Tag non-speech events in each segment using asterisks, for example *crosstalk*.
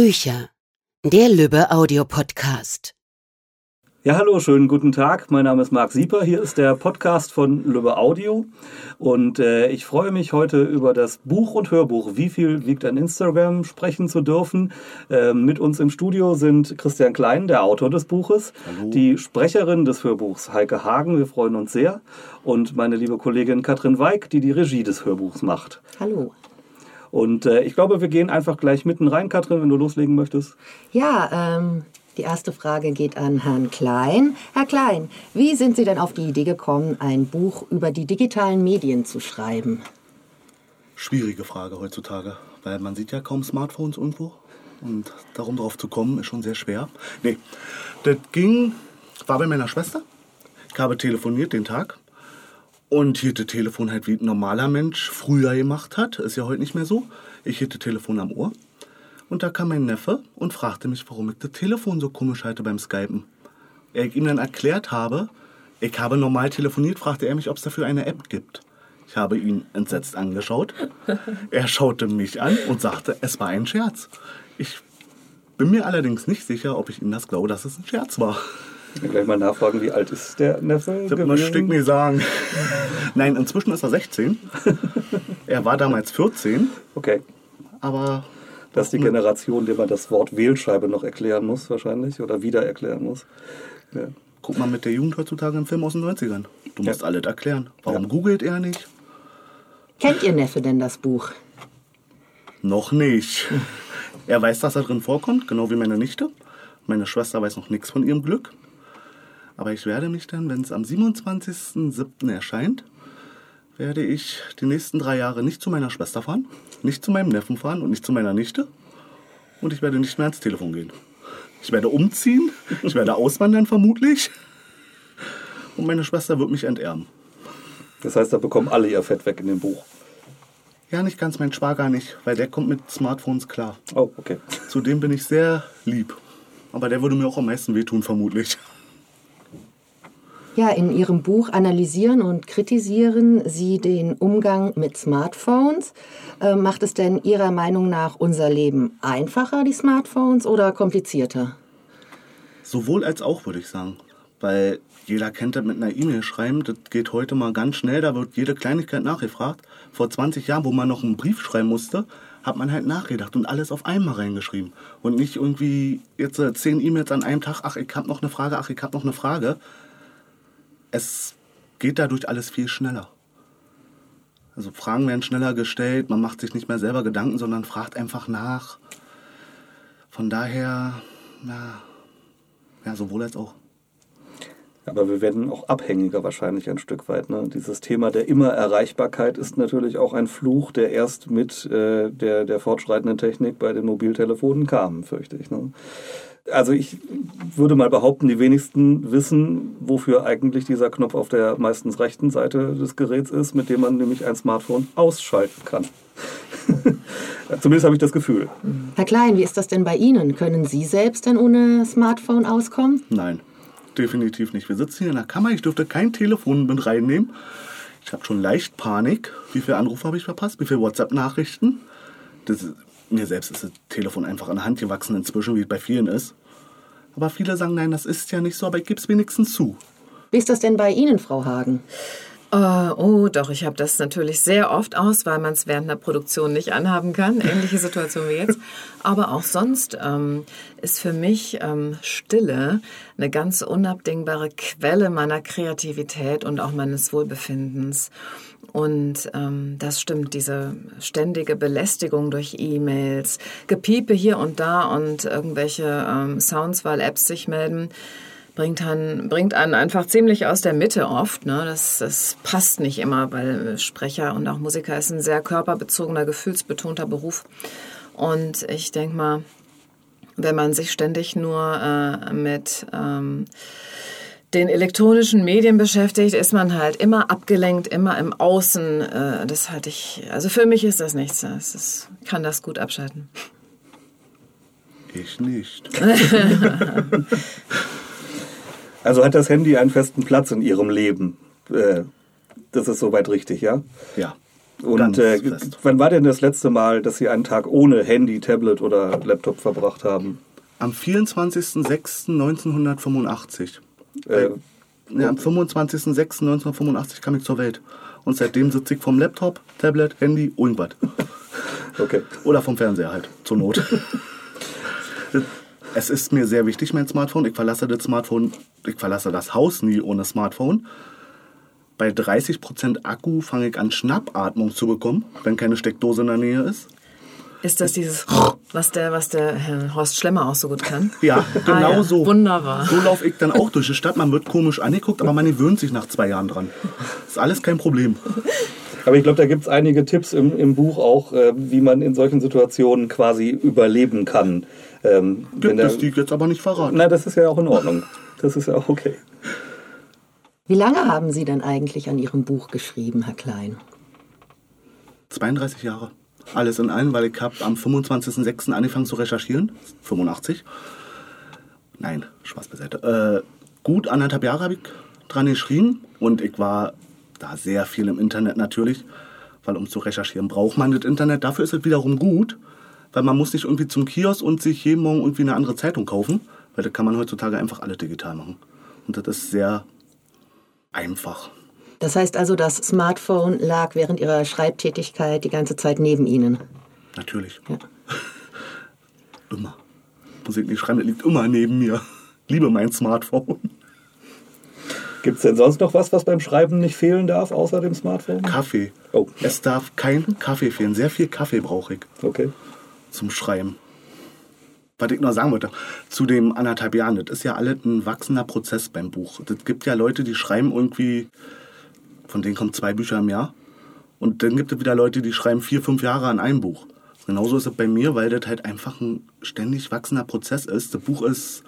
Bücher. Der Lübbe Audiopodcast. Ja, hallo, schönen guten Tag. Mein Name ist Marc Sieper. Hier ist der Podcast von Lübbe Audio. Und äh, ich freue mich heute über das Buch und Hörbuch Wie viel wiegt ein Instagram sprechen zu dürfen. Äh, mit uns im Studio sind Christian Klein, der Autor des Buches, hallo. die Sprecherin des Hörbuchs Heike Hagen. Wir freuen uns sehr. Und meine liebe Kollegin Katrin Weig, die die Regie des Hörbuchs macht. Hallo. Und äh, ich glaube, wir gehen einfach gleich mitten rein, Katrin, wenn du loslegen möchtest. Ja, ähm, die erste Frage geht an Herrn Klein. Herr Klein, wie sind Sie denn auf die Idee gekommen, ein Buch über die digitalen Medien zu schreiben? Schwierige Frage heutzutage, weil man sieht ja kaum Smartphones irgendwo. Und darum drauf zu kommen, ist schon sehr schwer. Nee, das ging, war bei meiner Schwester. Ich habe telefoniert den Tag und hielt das Telefon halt wie ein normaler Mensch früher gemacht hat. Ist ja heute nicht mehr so. Ich das Telefon am Ohr. Und da kam mein Neffe und fragte mich, warum ich das Telefon so komisch halte beim Skypen. Er ich ihm dann erklärt habe, ich habe normal telefoniert, fragte er mich, ob es dafür eine App gibt. Ich habe ihn entsetzt angeschaut. *laughs* Er schaute mich an und sagte, es war ein Scherz. Ich bin mir allerdings nicht sicher, ob ich ihm das glaube, dass es ein Scherz war. Ich gleich mal nachfragen, wie alt ist der Neffe? Das möchte ich nicht sagen. Nein, inzwischen ist er 16. Er war damals 14. Okay. Aber. Das ist die Generation, der man das Wort Wählscheibe noch erklären muss, wahrscheinlich. Oder wieder erklären muss. Ja. Guck mal mit der Jugend heutzutage einen Film aus den 90ern. Du musst ja. alles erklären. Warum ja. googelt er nicht? Kennt Ihr Neffe denn das Buch? Noch nicht. Er weiß, dass er drin vorkommt, genau wie meine Nichte. Meine Schwester weiß noch nichts von ihrem Glück. Aber ich werde mich dann, wenn es am 27.07. erscheint, werde ich die nächsten drei Jahre nicht zu meiner Schwester fahren, nicht zu meinem Neffen fahren und nicht zu meiner Nichte. Und ich werde nicht mehr ans Telefon gehen. Ich werde umziehen, ich werde auswandern vermutlich. Und meine Schwester wird mich enterben. Das heißt, da bekommen alle ihr Fett weg in dem Buch. Ja, nicht ganz mein Schwager nicht, weil der kommt mit Smartphones klar. Oh, okay. Zudem bin ich sehr lieb. Aber der würde mir auch am meisten wehtun, vermutlich. Ja, in Ihrem Buch analysieren und kritisieren Sie den Umgang mit Smartphones. Äh, macht es denn Ihrer Meinung nach unser Leben einfacher, die Smartphones, oder komplizierter? Sowohl als auch, würde ich sagen. Weil jeder kennt das mit einer E-Mail schreiben. Das geht heute mal ganz schnell. Da wird jede Kleinigkeit nachgefragt. Vor 20 Jahren, wo man noch einen Brief schreiben musste, hat man halt nachgedacht und alles auf einmal reingeschrieben. Und nicht irgendwie jetzt äh, zehn E-Mails an einem Tag. Ach, ich habe noch eine Frage. Ach, ich habe noch eine Frage es geht dadurch alles viel schneller. Also Fragen werden schneller gestellt, man macht sich nicht mehr selber Gedanken, sondern fragt einfach nach. Von daher, ja, ja sowohl als auch. Aber wir werden auch abhängiger wahrscheinlich ein Stück weit. Ne? Dieses Thema der Immererreichbarkeit ist natürlich auch ein Fluch, der erst mit äh, der, der fortschreitenden Technik bei den Mobiltelefonen kam, fürchte ich. Ne? Also ich würde mal behaupten, die wenigsten wissen, wofür eigentlich dieser Knopf auf der meistens rechten Seite des Geräts ist, mit dem man nämlich ein Smartphone ausschalten kann. *laughs* Zumindest habe ich das Gefühl. Herr Klein, wie ist das denn bei Ihnen? Können Sie selbst denn ohne Smartphone auskommen? Nein, definitiv nicht. Wir sitzen hier in der Kammer, ich dürfte kein Telefon mit reinnehmen. Ich habe schon leicht Panik. Wie viele Anrufe habe ich verpasst? Wie viele WhatsApp-Nachrichten? Mir selbst ist das Telefon einfach an der Hand gewachsen inzwischen, wie es bei vielen ist. Aber viele sagen, nein, das ist ja nicht so, aber ich gebe es wenigstens zu. Wie ist das denn bei Ihnen, Frau Hagen? Uh, oh, doch, ich habe das natürlich sehr oft aus, weil man es während einer Produktion nicht anhaben kann. Ähnliche Situation wie jetzt. Aber auch sonst ähm, ist für mich ähm, Stille eine ganz unabdingbare Quelle meiner Kreativität und auch meines Wohlbefindens. Und ähm, das stimmt, diese ständige Belästigung durch E-Mails, Gepiepe hier und da und irgendwelche ähm, Sounds, weil Apps sich melden, bringt einen, bringt einen einfach ziemlich aus der Mitte oft. Ne? Das, das passt nicht immer, weil Sprecher und auch Musiker ist ein sehr körperbezogener, gefühlsbetonter Beruf. Und ich denke mal, wenn man sich ständig nur äh, mit ähm, den elektronischen Medien beschäftigt, ist man halt immer abgelenkt, immer im Außen. Äh, das hatte ich, also für mich ist das nichts. Das ist, kann das gut abschalten. Ich nicht. *laughs* *laughs* Also hat das Handy einen festen Platz in Ihrem Leben? Äh, das ist soweit richtig, ja? Ja. Und Ganz äh, fest. wann war denn das letzte Mal, dass Sie einen Tag ohne Handy, Tablet oder Laptop verbracht haben? Am 24.06.1985. Äh, Ja, am 25.06.1985 kam ich zur Welt. Und seitdem sitze ich vom Laptop, Tablet, Handy, irgendwas. *laughs* okay. Oder vom Fernseher halt, zur Not. *laughs* es ist mir sehr wichtig, mein Smartphone. Ich verlasse das Smartphone, ich verlasse das Haus nie ohne Smartphone. Bei 30% Akku fange ich an, Schnappatmung zu bekommen, wenn keine Steckdose in der Nähe ist. Ist das dieses, was der, was der Herr Horst Schlemmer auch so gut kann? *laughs* Ja, genau Ah, ja. so. Wunderbar. So laufe ich dann auch durch die Stadt. Man wird komisch angeguckt, aber man gewöhnt sich nach zwei Jahren dran. Ist alles kein Problem. Aber ich glaube, da gibt es einige Tipps im, im Buch auch, äh, wie man in solchen Situationen quasi überleben kann. Ähm, wenn Gibt der- es die jetzt aber nicht verraten. Na, das ist ja auch in Ordnung. Das ist ja auch okay. Wie lange haben Sie denn eigentlich an Ihrem Buch geschrieben, Herr Klein? 32 Jahre. Alles in allem, weil ich habe am 25.06. angefangen zu recherchieren. 85. Nein, Spaß beiseite. Äh, gut anderthalb Jahre habe ich dran geschrieben und ich war da sehr viel im Internet natürlich, weil um zu recherchieren braucht man das Internet. Dafür ist es wiederum gut, weil man muss nicht irgendwie zum Kiosk und sich jeden Morgen irgendwie eine andere Zeitung kaufen, weil das kann man heutzutage einfach alles digital machen. Und das ist sehr einfach. Das heißt also, das Smartphone lag während Ihrer Schreibtätigkeit die ganze Zeit neben Ihnen. Natürlich. Ja. *laughs* Immer. Musik nicht schreiben, das liegt immer neben mir. *laughs* Liebe mein Smartphone. Gibt es denn sonst noch was, was beim Schreiben nicht fehlen darf, außer dem Smartphone? Kaffee. Oh. Es darf kein Kaffee fehlen. Sehr viel Kaffee brauche ich Okay. zum Schreiben. Was ich noch sagen wollte, zu dem anderthalb Jahren, das ist ja alles ein wachsender Prozess beim Buch. Es gibt ja Leute, die schreiben irgendwie, von denen kommen zwei Bücher im Jahr. Und dann gibt es wieder Leute, die schreiben vier, fünf Jahre an einem Buch. Genauso ist es bei mir, weil das halt einfach ein ständig wachsender Prozess ist. Das Buch ist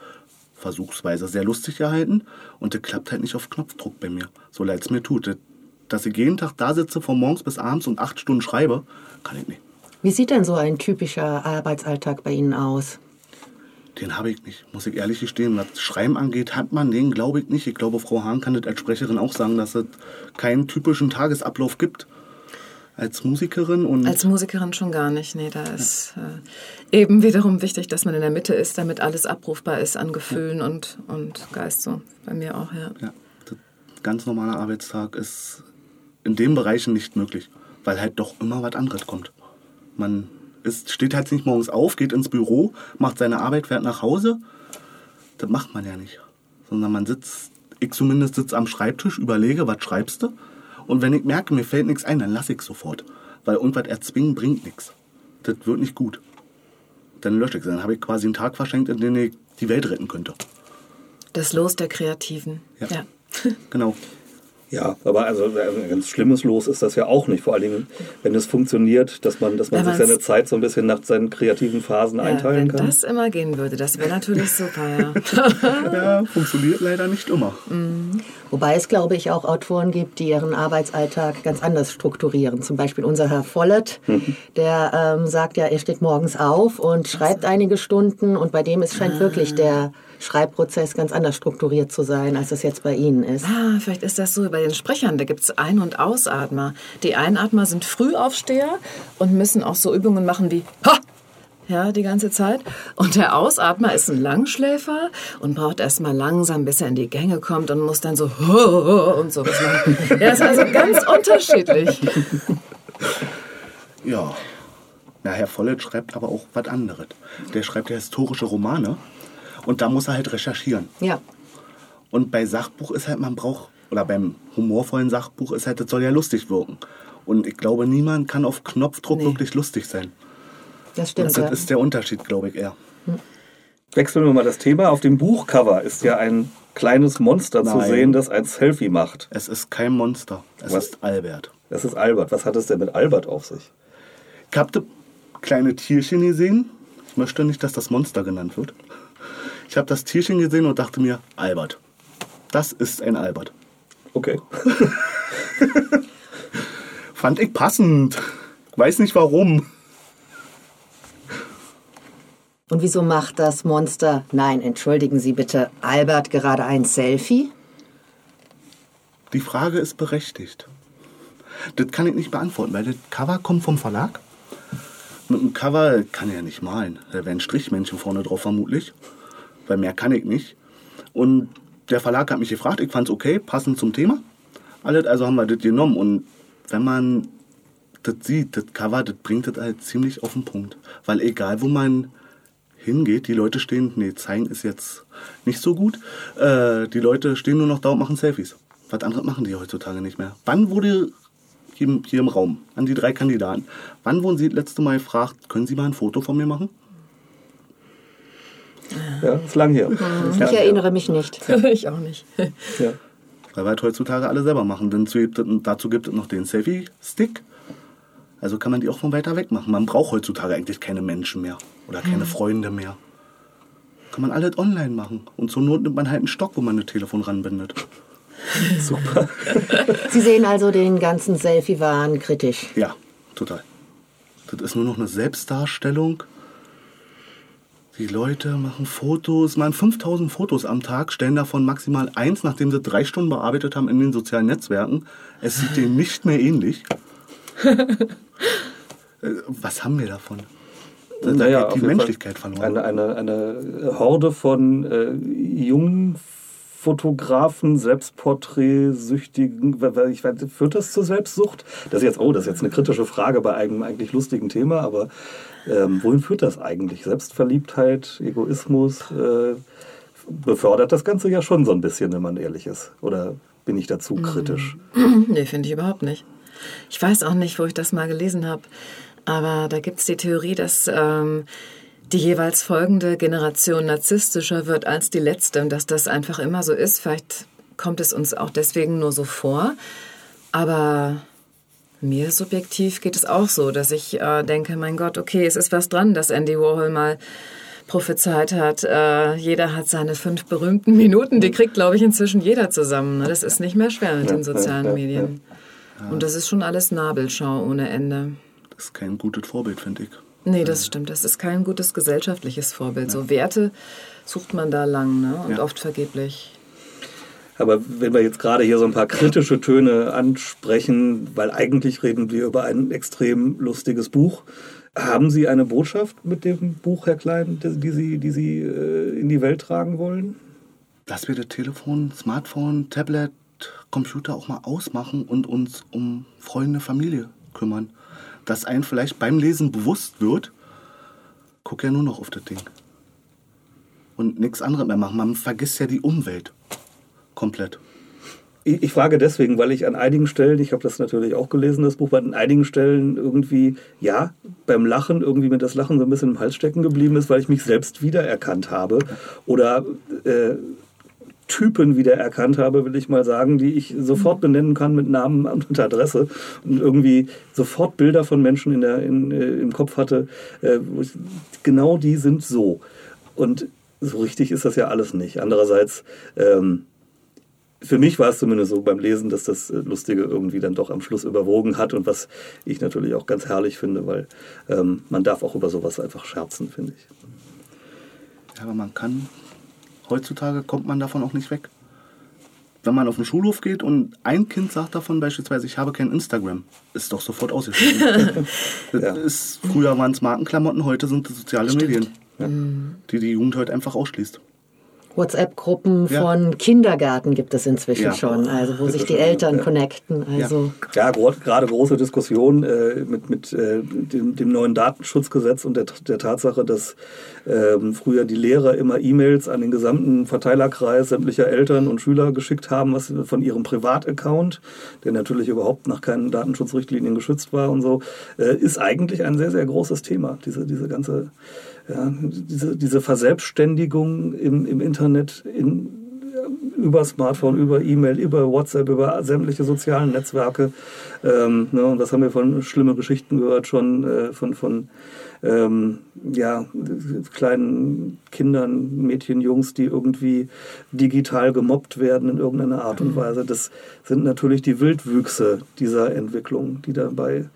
versuchsweise sehr lustig gehalten und das klappt halt nicht auf Knopfdruck bei mir. So leid es mir tut. Das- Dass ich jeden Tag da sitze, von morgens bis abends und acht Stunden schreibe, kann ich nicht. Wie sieht denn so ein typischer Arbeitsalltag bei Ihnen aus? Den habe ich nicht, muss ich ehrlich gestehen. Was Schreiben angeht, hat man den, glaube ich, nicht. Ich glaube, Frau Hahn kann das als Sprecherin auch sagen, dass es keinen typischen Tagesablauf gibt. Als Musikerin und Als Musikerin schon gar nicht. Nee, da ist äh, eben wiederum wichtig, dass man in der Mitte ist, damit alles abrufbar ist an Gefühlen und, und Geist. So bei mir auch, ja. ja, ganz normale Arbeitstag ist in den Bereichen nicht möglich, weil halt doch immer was anderes kommt. Man ist, steht halt nicht morgens auf, geht ins Büro, macht seine Arbeit, fährt nach Hause. Das macht man ja nicht. Sondern man sitzt, ich zumindest sitze am Schreibtisch, überlege, was schreibst du? Und wenn ich merke, mir fällt nichts ein, dann lasse ich sofort. Weil irgendwas erzwingen bringt nichts. Das wird nicht gut. Dann lösche ich es. Dann habe ich quasi einen Tag verschenkt, in dem ich die Welt retten könnte. Das Los der Kreativen. Ja. ja. Genau. *laughs* Ja, aber also ein ganz schlimmes Los ist das ja auch nicht. Vor allen Dingen, wenn es funktioniert, dass man, dass man Wenn sich seine Zeit so ein bisschen nach seinen kreativen Phasen Ja, einteilen wenn kann. das immer gehen würde, das wäre natürlich super, ja. *laughs* Ja, funktioniert leider nicht immer. Wobei es, glaube ich, auch Autoren gibt, die ihren Arbeitsalltag ganz anders strukturieren. Zum Beispiel unser Herr Follett, der ähm, sagt ja, er steht morgens auf und schreibt einige Stunden und bei dem ist, scheint wirklich der Schreibprozess ganz anders strukturiert zu sein, als es jetzt bei Ihnen ist. Ah, vielleicht ist das so bei den Sprechern. Da gibt es Ein- und Ausatmer. Die Einatmer sind Frühaufsteher und müssen auch so Übungen machen wie Ha! Ja, die ganze Zeit. Und der Ausatmer ist ein Langschläfer und braucht erst mal langsam, bis er in die Gänge kommt und muss dann so *laughs* und so was machen. Er ist also ganz unterschiedlich. Ja. Na, Herr Follett schreibt aber auch was anderes. Der schreibt ja historische Romane und da muss er halt recherchieren. Ja, Und bei Sachbuch ist halt, man braucht, oder beim humorvollen Sachbuch ist halt, das soll ja lustig wirken. Und ich glaube, niemand kann auf Knopfdruck Nee. wirklich lustig sein. das stimmt. Das ja. ist der Unterschied, glaube ich, eher. Wechseln wir mal das Thema. Auf dem Buchcover ist ja ein kleines Monster zu Nein. sehen, das ein Selfie macht. Es ist kein Monster. Es Was? ist Albert. Das ist Albert. Was hat es denn mit Albert auf sich? Ich habe das kleine Tierchen gesehen. Ich möchte nicht, dass das Monster genannt wird. Ich habe das Tierchen gesehen und dachte mir, Albert. Das ist ein Albert. Okay. *laughs* Fand ich passend. Weiß nicht warum. Und wieso macht das Monster, nein, entschuldigen Sie bitte, Albert gerade ein Selfie? Die Frage ist berechtigt. Das kann ich nicht beantworten, weil das Cover kommt vom Verlag. Mit dem Cover kann er ja nicht malen. Da wären Strichmännchen vorne drauf vermutlich. Weil mehr kann ich nicht. Und der Verlag hat mich gefragt, ich fand es okay, passend zum Thema. Alles, also haben wir das genommen. Und wenn man das sieht, das Cover, das bringt das halt ziemlich auf den Punkt. Weil egal, wo man hingeht, die Leute stehen, nee, zeigen ist jetzt nicht so gut. Äh, die Leute stehen nur noch da und machen Selfies. Was anderes machen die heutzutage nicht mehr. Wann wurde hier, hier im Raum an die drei Kandidaten, wann wurden Sie das letzte Mal gefragt, können Sie mal ein Foto von mir machen? Ja, ist lang her. Ich erinnere mich nicht. *laughs* ich auch nicht. Ja. Weil wir halt heutzutage alle selber machen. Denn zu- dazu gibt es noch den Selfie-Stick. Also kann man die auch von weiter weg machen. Man braucht heutzutage eigentlich keine Menschen mehr oder keine Freunde mehr. Kann man alles online machen. Und zur Not nimmt man halt einen Stock, wo man ein Telefon ranbindet. *laughs* Super. *laughs* Sie sehen also den ganzen Selfie-Wahn kritisch. Ja, total. Das ist nur noch eine Selbstdarstellung. Die Leute machen Fotos, machen 5000 Fotos am Tag, stellen davon maximal eins, nachdem sie drei Stunden bearbeitet haben in den sozialen Netzwerken. Es sieht denen nicht mehr ähnlich. *laughs* Äh, Was haben wir davon? Da, Naja, geht die jeden Fall Menschlichkeit verloren. Eine, eine, eine Horde von äh, jungen Fotografen, Selbstporträtsüchtigen, ich weiß, führt das zur Selbstsucht? Das ist jetzt, oh, das ist jetzt eine kritische Frage bei einem eigentlich lustigen Thema, aber ähm, wohin führt das eigentlich? Selbstverliebtheit, Egoismus, äh, befördert das Ganze ja schon so ein bisschen, wenn man ehrlich ist. Oder bin ich dazu kritisch? *clears throat* Nee, finde ich überhaupt nicht. Ich weiß auch nicht, wo ich das mal gelesen habe, aber da gibt es die Theorie, dass ähm, die jeweils folgende Generation narzisstischer wird als die letzte und dass das einfach immer so ist. Vielleicht kommt es uns auch deswegen nur so vor, aber mir subjektiv geht es auch so, dass ich äh, denke, mein Gott, okay, es ist was dran, dass Andy Warhol mal prophezeit hat, äh, jeder hat seine fünf berühmten Minuten, die kriegt, glaube ich, inzwischen jeder zusammen. ne? Das ist nicht mehr schwer mit den sozialen. Medien. Und das ist schon alles Nabelschau ohne Ende. Das ist kein gutes Vorbild, finde ich. Nee, das stimmt. Das ist kein gutes gesellschaftliches Vorbild. So Werte sucht man da lang ne? und Ja. oft vergeblich. Aber wenn wir jetzt gerade hier so ein paar kritische Töne ansprechen, weil eigentlich reden wir über ein extrem lustiges Buch, haben Sie eine Botschaft mit dem Buch, Herr Klein, die die Sie, die Sie äh, in die Welt tragen wollen? Dass wir das Telefon, Smartphone, Tablet, Computer auch mal ausmachen und uns um Freunde, Familie kümmern. Dass einem vielleicht beim Lesen bewusst wird, guck ja nur noch auf das Ding. Und nichts anderes mehr machen. Man vergisst ja die Umwelt. Komplett. Ich, ich frage deswegen, weil ich an einigen Stellen, ich habe das natürlich auch gelesen, das Buch, aber an einigen Stellen irgendwie, ja, beim Lachen irgendwie mir das Lachen so ein bisschen im Hals stecken geblieben ist, weil ich mich selbst wiedererkannt habe. Oder äh, Typen wiedererkannt habe, will ich mal sagen, die ich sofort benennen kann mit Namen *laughs* und Adresse und irgendwie sofort Bilder von Menschen in der, in, äh, im Kopf hatte. Äh, genau die sind so. Und so richtig ist das ja alles nicht. Andererseits, ähm, für mich war es zumindest so beim Lesen, dass das äh, Lustige irgendwie dann doch am Schluss überwogen hat und was ich natürlich auch ganz herrlich finde, weil ähm, man darf auch über sowas einfach scherzen, finde ich. Ja, aber man kann, heutzutage kommt man davon auch nicht weg. Wenn man auf den Schulhof geht und ein Kind sagt davon beispielsweise, ich habe kein Instagram, ist doch sofort ausgeschlossen. *laughs* Das Ja. früher waren es Markenklamotten, heute sind es soziale Medien, die die Jugend heute einfach ausschließt. WhatsApp-Gruppen Ja. von Kindergarten gibt es inzwischen Ja. schon, also wo sich die Eltern connecten. Also Ja, gerade große Diskussion äh, mit, mit äh, dem, dem neuen Datenschutzgesetz und der, der Tatsache, dass ähm, früher die Lehrer immer E-Mails an den gesamten Verteilerkreis sämtlicher Eltern und Schüler geschickt haben, was von ihrem Privataccount, der natürlich überhaupt nach keinen Datenschutzrichtlinien geschützt war und so, äh, ist eigentlich ein sehr, sehr großes Thema. Diese, diese ganze, ja, diese, diese Verselbstständigung im, im Internet in, über Smartphone, über E-Mail, über WhatsApp, über sämtliche sozialen Netzwerke. Ähm, ne, und was haben wir von schlimmen Geschichten gehört schon äh, von, von ähm, ja, kleinen Kindern, Mädchen, Jungs, die irgendwie digital gemobbt werden in irgendeiner Art und Weise. Das sind natürlich die Wildwüchse dieser Entwicklung, die dabei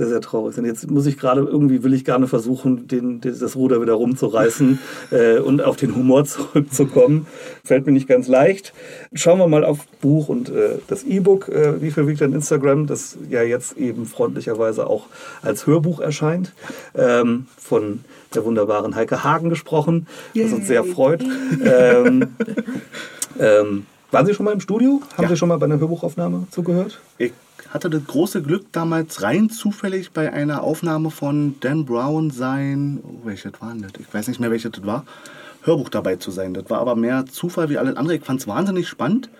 sehr, sehr traurig sind. Jetzt muss ich gerade, irgendwie will ich gerne versuchen, den, das Ruder wieder rumzureißen *laughs* äh, und auf den Humor zurückzukommen. Fällt mir nicht ganz leicht. Schauen wir mal auf Buch und äh, das E-Book, äh, wie viel wiegt dein Instagram, das ja jetzt eben freundlicherweise auch als Hörbuch erscheint, ähm, von der wunderbaren Heike Hagen gesprochen, was uns sehr freut. ähm, *laughs* ähm, waren Sie schon mal im Studio? Haben ja. Sie schon mal bei einer Hörbuchaufnahme zugehört? Ich hatte das große Glück, damals rein zufällig bei einer Aufnahme von Dan Brown sein, oh, welches war das? Ich weiß nicht mehr, welches das war, Hörbuch dabei zu sein. Das war aber mehr Zufall wie alles andere. Ich fand es wahnsinnig spannend.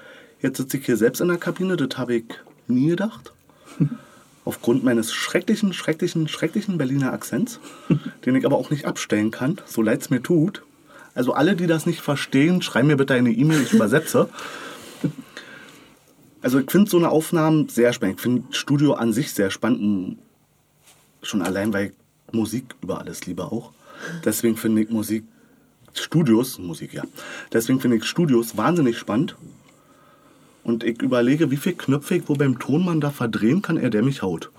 Jetzt sitze ich hier selbst in der Kabine, das habe ich nie gedacht. *laughs* Aufgrund meines schrecklichen, schrecklichen, schrecklichen Berliner Akzents, *laughs* den ich aber auch nicht abstellen kann, so leid es mir tut. Also alle, die das nicht verstehen, schreiben mir bitte eine E-Mail, ich übersetze. *laughs* Also ich finde so eine Aufnahme sehr spannend. Ich finde Studio an sich sehr spannend. Schon allein, weil ich Musik über alles liebe auch. Deswegen finde ich Musik, Studios, Musik ja. Deswegen finde ich Studios wahnsinnig spannend. Und ich überlege, wie viel Knöpfe ich wo beim Tonmann da verdrehen kann, er der mich haut.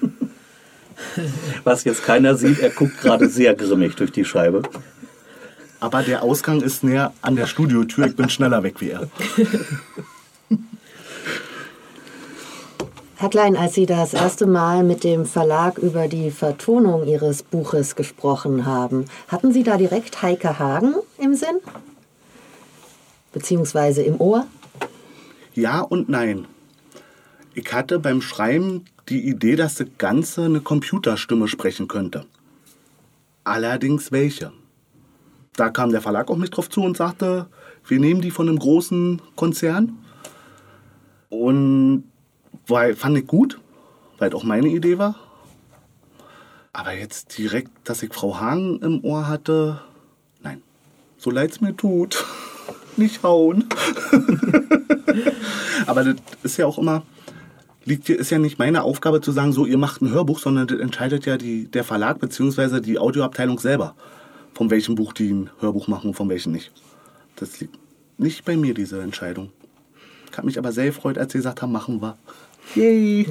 *laughs* Was jetzt keiner sieht, er guckt gerade sehr grimmig durch die Scheibe. Aber der Ausgang ist näher an der Studiotür, ich bin schneller weg wie er. *laughs* Herr Klein, als Sie das erste Mal mit dem Verlag über die Vertonung Ihres Buches gesprochen haben, hatten Sie da direkt Heike Hagen im Sinn? Beziehungsweise im Ohr? Ja und nein. Ich hatte beim Schreiben die Idee, dass das Ganze eine Computerstimme sprechen könnte. Allerdings welche? Da kam der Verlag auch mit drauf zu und sagte, wir nehmen die von einem großen Konzern. Und weil, fand ich gut, weil es auch meine Idee war. Aber jetzt direkt, dass ich Frau Hagen im Ohr hatte, nein. So leid es mir tut. *laughs* Nicht hauen. *laughs* Aber das ist ja auch immer, liegt ist ja nicht meine Aufgabe zu sagen, so ihr macht ein Hörbuch, sondern das entscheidet ja die, der Verlag bzw. die Audioabteilung selber, von welchem Buch die ein Hörbuch machen und von welchem nicht. Das liegt nicht bei mir, diese Entscheidung. Ich habe mich aber sehr gefreut, als sie gesagt haben, machen wir. Yay!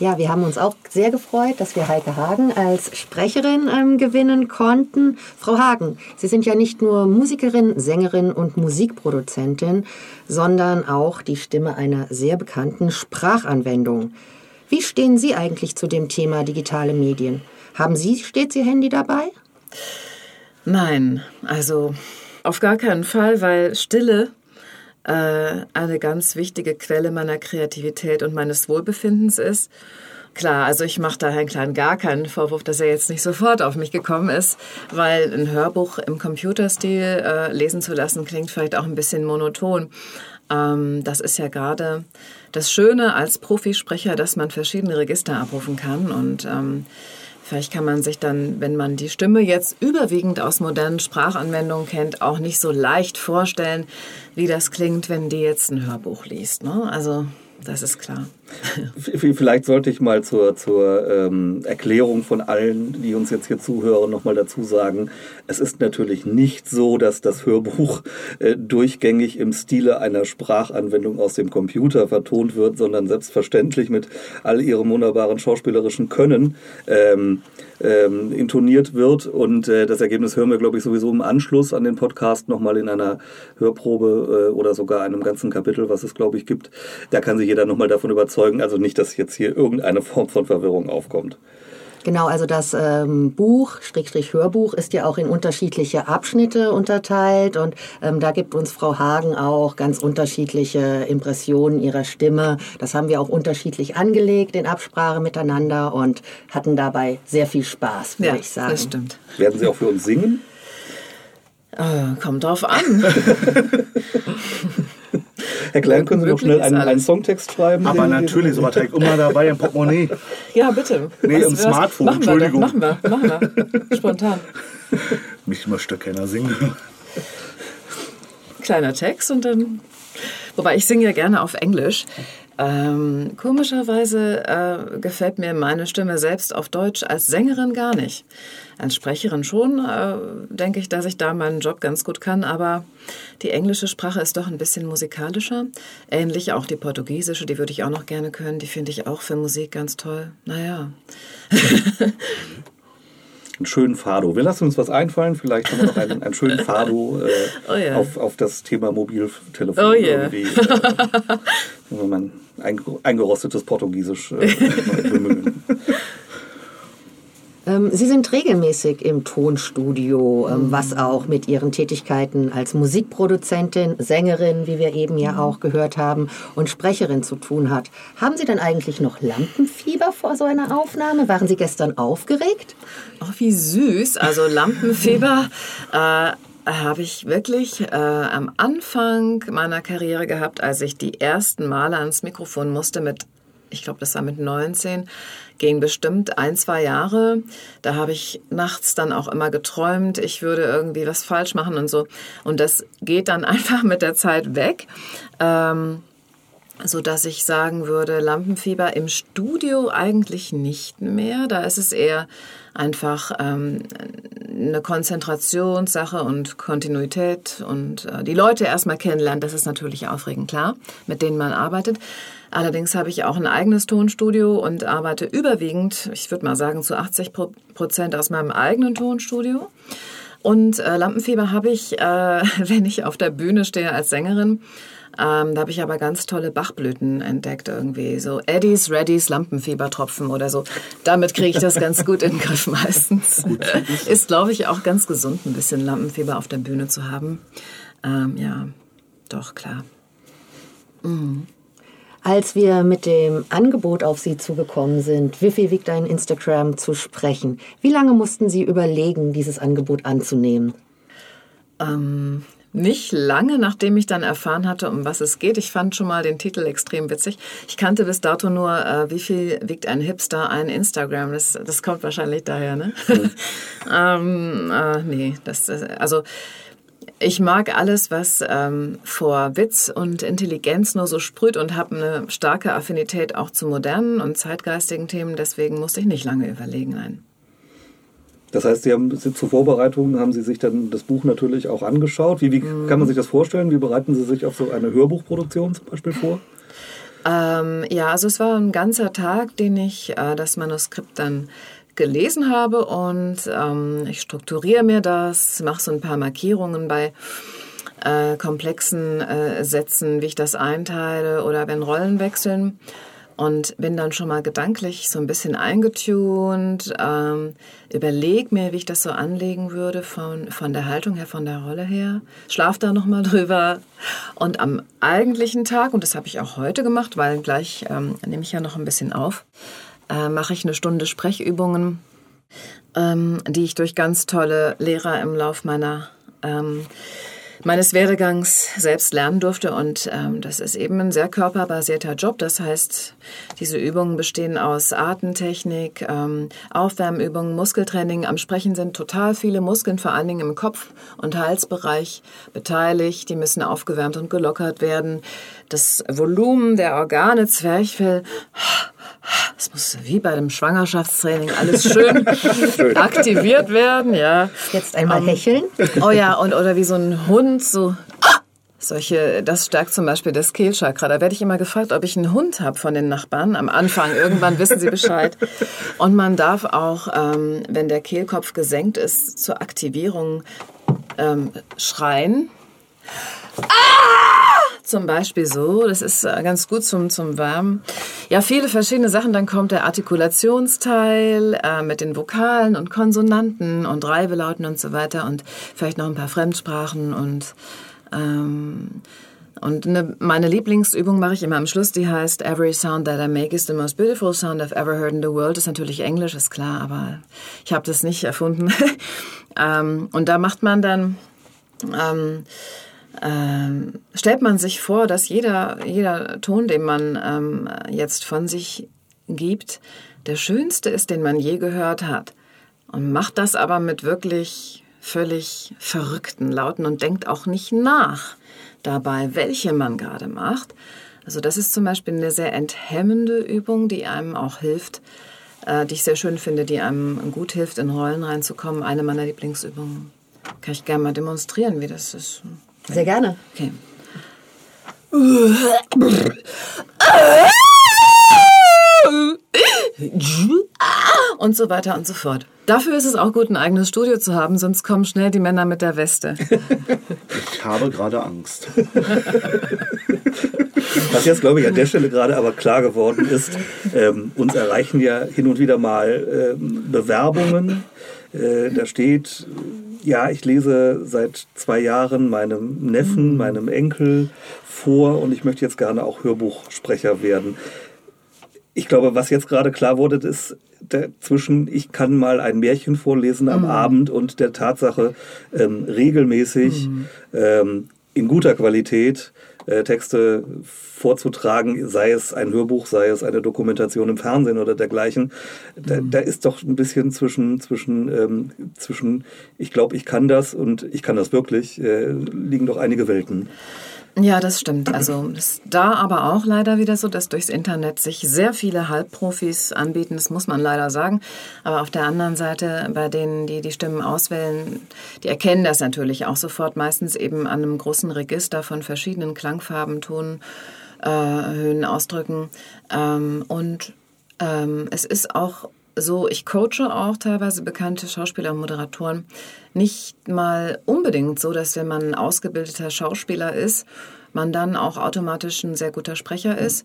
Ja, wir haben uns auch sehr gefreut, dass wir Heike Hagen als Sprecherin ähm, gewinnen konnten. Frau Hagen, Sie sind ja nicht nur Musikerin, Sängerin und Musikproduzentin, sondern auch die Stimme einer sehr bekannten Sprachanwendung. Wie stehen Sie eigentlich zu dem Thema digitale Medien? Haben Sie stets Ihr Handy dabei? Nein, also auf gar keinen Fall, weil Stille eine ganz wichtige Quelle meiner Kreativität und meines Wohlbefindens ist. Klar, also ich mache da Herrn Klein gar keinen Vorwurf, dass er jetzt nicht sofort auf mich gekommen ist, weil ein Hörbuch im Computerstil äh, lesen zu lassen klingt vielleicht auch ein bisschen monoton. Ähm, das ist ja gerade das Schöne als Profisprecher, dass man verschiedene Register abrufen kann und ähm, Vielleicht kann man sich dann, wenn man die Stimme jetzt überwiegend aus modernen Sprachanwendungen kennt, auch nicht so leicht vorstellen, wie das klingt, wenn die jetzt ein Hörbuch liest. Ne? Also das ist klar. Vielleicht sollte ich mal zur, zur ähm, Erklärung von allen, die uns jetzt hier zuhören, nochmal dazu sagen, es ist natürlich nicht so, dass das Hörbuch äh, durchgängig im Stile einer Sprachanwendung aus dem Computer vertont wird, sondern selbstverständlich mit all ihrem wunderbaren schauspielerischen Können. Ähm, ähm, intoniert wird. Und äh, das Ergebnis hören wir, glaube ich, sowieso im Anschluss an den Podcast nochmal in einer Hörprobe äh, oder sogar einem ganzen Kapitel, was es, glaube ich, gibt. Da kann sich jeder nochmal davon überzeugen. Also nicht, dass jetzt hier irgendeine Form von Verwirrung aufkommt. Genau, also das ähm, Buch, Schrägstrich Hörbuch, ist ja auch in unterschiedliche Abschnitte unterteilt und ähm, da gibt uns Frau Hagen auch ganz unterschiedliche Impressionen ihrer Stimme. Das haben wir auch unterschiedlich angelegt in Absprache miteinander und hatten dabei sehr viel Spaß, würde ja, ich sagen. Das stimmt. Werden Sie auch für uns singen? Äh, kommt drauf an. *laughs* Herr Klein, können Sie noch schnell einen, einen, Songtext schreiben? Aber natürlich, so was ich immer dabei im Portemonnaie. *laughs* Ja, bitte. Nee, was, im Smartphone, machen Entschuldigung. Wir machen wir, machen wir. Spontan. *laughs* Mich möchte keiner singen. Kleiner Text und dann... Wobei, ich singe ja gerne auf Englisch. Ähm, komischerweise äh, gefällt mir meine Stimme selbst auf Deutsch als Sängerin gar nicht. Als Sprecherin schon äh, denke ich, dass ich da meinen Job ganz gut kann, aber die englische Sprache ist doch ein bisschen musikalischer. Ähnlich auch die portugiesische, die würde ich auch noch gerne können. Die finde ich auch für Musik ganz toll. Naja. *laughs* einen schönen Fado. Wir lassen uns was einfallen. Vielleicht haben wir noch einen, einen schönen Fado äh, *laughs* oh yeah. auf, auf das Thema Mobiltelefon oh yeah. *laughs* irgendwie. Äh, wenn man ein, eingerostetes Portugiesisch äh, bemühen. Ähm, Sie sind regelmäßig im Tonstudio, ähm, was auch mit Ihren Tätigkeiten als Musikproduzentin, Sängerin, wie wir eben ja auch gehört haben, und Sprecherin zu tun hat. Haben Sie denn eigentlich noch Lampenfieber vor so einer Aufnahme? Waren Sie gestern aufgeregt? Ach, wie süß. Also Lampenfieber. *laughs* äh, habe ich wirklich äh, am Anfang meiner Karriere gehabt, als ich die ersten Male ans Mikrofon musste mit ich glaube, das war mit 19, ging bestimmt ein, zwei Jahre. Da habe ich nachts dann auch immer geträumt, ich würde irgendwie was falsch machen und so. Und das geht dann *laughs* einfach mit der Zeit weg. Ähm, so dass ich sagen würde, Lampenfieber im Studio eigentlich nicht mehr. Da ist es eher einfach ähm, eine Konzentrationssache und Kontinuität und äh, die Leute erstmal kennenlernen. Das ist natürlich aufregend, klar, mit denen man arbeitet. Allerdings habe ich auch ein eigenes Tonstudio und arbeite überwiegend, ich würde mal sagen, zu 80 Prozent aus meinem eigenen Tonstudio. Und äh, Lampenfieber habe ich, äh, *laughs* wenn ich auf der Bühne stehe als Sängerin, ähm, da habe ich aber ganz tolle Bachblüten entdeckt irgendwie. So Eddies, Reddys, Lampenfiebertropfen oder so. Damit kriege ich das ganz gut in den Griff meistens. *laughs* Ist, glaube ich, auch ganz gesund, ein bisschen Lampenfieber auf der Bühne zu haben. Ähm, ja, doch, klar. Mhm. Als wir mit dem Angebot auf Sie zugekommen sind, Wifi wiegt ein Instagram zu sprechen, wie lange mussten Sie überlegen, dieses Angebot anzunehmen? Ähm, nicht lange, nachdem ich dann erfahren hatte, um was es geht. Ich fand schon mal den Titel extrem witzig. Ich kannte bis dato nur, äh, wie viel wiegt ein Hipster ein Instagram. Das, das kommt wahrscheinlich daher, ne? Mhm. *laughs* ähm, äh, nee, das, also ich mag alles, was ähm, vor Witz und Intelligenz nur so sprüht und habe eine starke Affinität auch zu modernen und zeitgeistigen Themen. Deswegen musste ich nicht lange überlegen. Nein. Das heißt, Sie haben zur Vorbereitung haben Sie sich dann das Buch natürlich auch angeschaut. Wie, wie mhm. kann man sich das vorstellen? Wie bereiten Sie sich auf so eine Hörbuchproduktion zum Beispiel vor? Ähm, ja, also es war ein ganzer Tag, den ich äh, das Manuskript dann gelesen habe und ähm, ich strukturiere mir das, mache so ein paar Markierungen bei äh, komplexen äh, Sätzen, wie ich das einteile oder wenn Rollen wechseln und bin dann schon mal gedanklich so ein bisschen eingetunt, ähm, überleg mir, wie ich das so anlegen würde von, von der Haltung her, von der Rolle her, schlaf da noch mal *laughs* drüber. Und am eigentlichen Tag, und das habe ich auch heute gemacht, weil gleich ähm, nehme ich ja noch ein bisschen auf, äh, mache ich eine Stunde Sprechübungen, ähm, die ich durch ganz tolle Lehrer im Lauf meiner ähm, meines Werdegangs selbst lernen durfte. Und ähm, das ist eben ein sehr körperbasierter Job. Das heißt, diese Übungen bestehen aus Atemtechnik, ähm, Aufwärmübungen, Muskeltraining. Am Sprechen sind total viele Muskeln, vor allen Dingen im Kopf- und Halsbereich beteiligt. Die müssen aufgewärmt und gelockert werden. Das Volumen der Organe, Zwerchfell, es muss wie bei dem Schwangerschaftstraining alles schön, *laughs* aktiviert werden, ja. Jetzt einmal um, ähm, hecheln. Oh ja, und oder wie so ein Hund, so solche, das stärkt zum Beispiel das Kehlchakra. Da werde ich immer gefragt, ob ich einen Hund habe von den Nachbarn. Am Anfang, irgendwann wissen sie Bescheid. Und man darf auch, ähm, wenn der Kehlkopf gesenkt ist, zur Aktivierung ähm, schreien. Ah! Zum Beispiel so, das ist äh, ganz gut zum, zum Wärmen. Ja, viele verschiedene Sachen. Dann kommt der Artikulationsteil äh, mit den Vokalen und Konsonanten und Reibelauten und so weiter und vielleicht noch ein paar Fremdsprachen und ähm, und eine, meine Lieblingsübung mache ich immer am Schluss, die heißt Every sound that I make is the most beautiful sound I've ever heard in the world. Ist natürlich Englisch, ist klar, aber ich habe das nicht erfunden. *laughs* ähm, und da macht man dann ähm, ähm, stellt man sich vor, dass jeder, jeder Ton, den man ähm, jetzt von sich gibt, der schönste ist, den man je gehört hat. Und macht das aber mit wirklich völlig verrückten Lauten und denkt auch nicht nach dabei, welche man gerade macht. Also das ist zum Beispiel eine sehr enthemmende Übung, die einem auch hilft, äh, die ich sehr schön finde, die einem gut hilft, in Rollen reinzukommen. Eine meiner Lieblingsübungen. Kann ich gerne mal demonstrieren, wie das ist. Sehr gerne. Okay. Und so weiter und so fort. Dafür ist es auch gut, ein eigenes Studio zu haben, sonst kommen schnell die Männer mit der Weste. Ich habe gerade Angst. Was jetzt, glaube ich, an der Stelle gerade aber klar geworden ist, ähm, uns erreichen ja hin und wieder mal ähm, Bewerbungen. Äh, da steht, ja, ich lese seit zwei Jahren meinem Neffen, meinem Enkel vor und ich möchte jetzt gerne auch Hörbuchsprecher werden. Ich glaube, was jetzt gerade klar wurde, ist der, zwischen ich kann mal ein Märchen vorlesen am Abend und der Tatsache, ähm, regelmäßig ähm, in guter Qualität äh, Texte vorzutragen, sei es ein Hörbuch, sei es eine Dokumentation im Fernsehen oder dergleichen. Da, da ist doch ein bisschen zwischen, zwischen, ähm, zwischen ich glaube, ich kann das und ich kann das wirklich, äh, liegen doch einige Welten. Ja, das stimmt. Also ist da aber auch leider wieder so, dass durchs Internet sich sehr viele Halbprofis anbieten. Das muss man leider sagen. Aber auf der anderen Seite, bei denen, die die Stimmen auswählen, die erkennen das natürlich auch sofort. Meistens eben an einem großen Register von verschiedenen Klangfarben, Ton, äh, Höhen, Ausdrücken. Ähm, und ähm, es ist auch so, ich coache auch teilweise bekannte Schauspieler und Moderatoren. Nicht mal unbedingt so, dass wenn man ein ausgebildeter Schauspieler ist, man dann auch automatisch ein sehr guter Sprecher ist.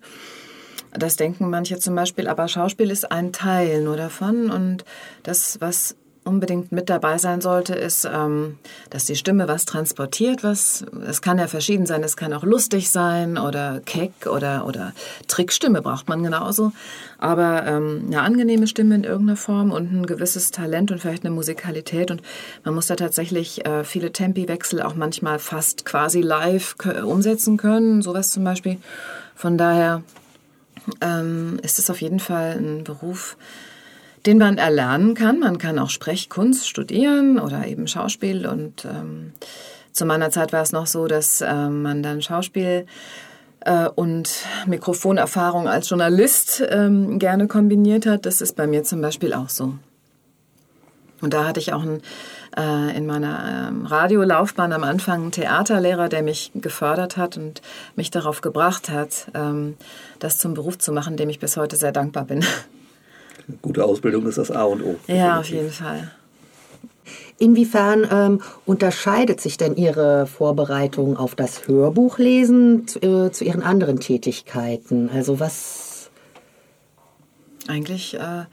Das denken manche zum Beispiel, aber Schauspiel ist ein Teil nur davon. Und das, was unbedingt mit dabei sein sollte, ist, ähm, dass die Stimme was transportiert, was, es kann ja verschieden sein, es kann auch lustig sein oder keck oder, oder Trickstimme braucht man genauso, aber ähm, eine angenehme Stimme in irgendeiner Form und ein gewisses Talent und vielleicht eine Musikalität. Und man muss da tatsächlich äh, viele Tempiwechsel auch manchmal fast quasi live umsetzen können, sowas zum Beispiel. Von daher ähm, ist es auf jeden Fall ein Beruf, den man erlernen kann. Man kann auch Sprechkunst studieren oder eben Schauspiel. Und ähm, zu meiner Zeit war es noch so, dass ähm, man dann Schauspiel äh, und Mikrofonerfahrung als Journalist ähm, gerne kombiniert hat. Das ist bei mir zum Beispiel auch so. Und da hatte ich auch einen, äh, in meiner ähm, Radiolaufbahn am Anfang einen Theaterlehrer, der mich gefördert hat und mich darauf gebracht hat, ähm, das zum Beruf zu machen, dem ich bis heute sehr dankbar bin. *laughs* Gute Ausbildung ist das A und O. Ja, auf jeden Fall. Inwiefern ähm, unterscheidet sich denn Ihre Vorbereitung auf das Hörbuchlesen zu, äh, zu Ihren anderen Tätigkeiten? Also was? Eigentlich, äh,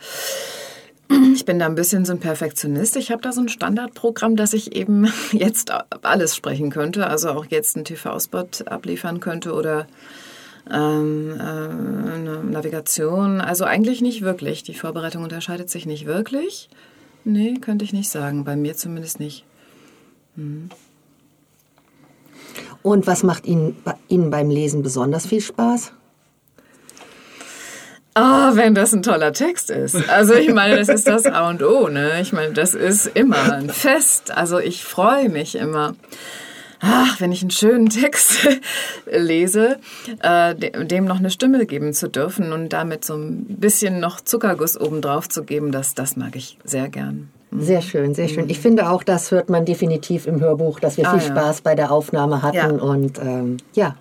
ich bin da ein bisschen so ein Perfektionist. Ich habe da so ein Standardprogramm, dass ich eben *laughs* jetzt alles sprechen könnte. Also auch jetzt einen TV-Spot abliefern könnte oder ähm, äh, Navigation. Also eigentlich nicht wirklich. Die Vorbereitung unterscheidet sich nicht wirklich. Nee, könnte ich nicht sagen. Bei mir zumindest nicht. Hm. Und was macht Ihnen, Ihnen beim Lesen besonders viel Spaß? Ah, oh, wenn das ein toller Text ist. Also ich meine, das ist das A und O. Ne? Ich meine, das ist immer ein Fest. Also ich freue mich immer ach, wenn ich einen schönen Text *laughs* lese, äh, dem noch eine Stimme geben zu dürfen und damit so ein bisschen noch Zuckerguss obendrauf zu geben, das, das mag ich sehr gern. Mhm. Sehr schön, sehr schön. Ich finde auch, das hört man definitiv im Hörbuch, dass wir ah, viel ja. Spaß bei der Aufnahme hatten. Ja. Und ähm, ja,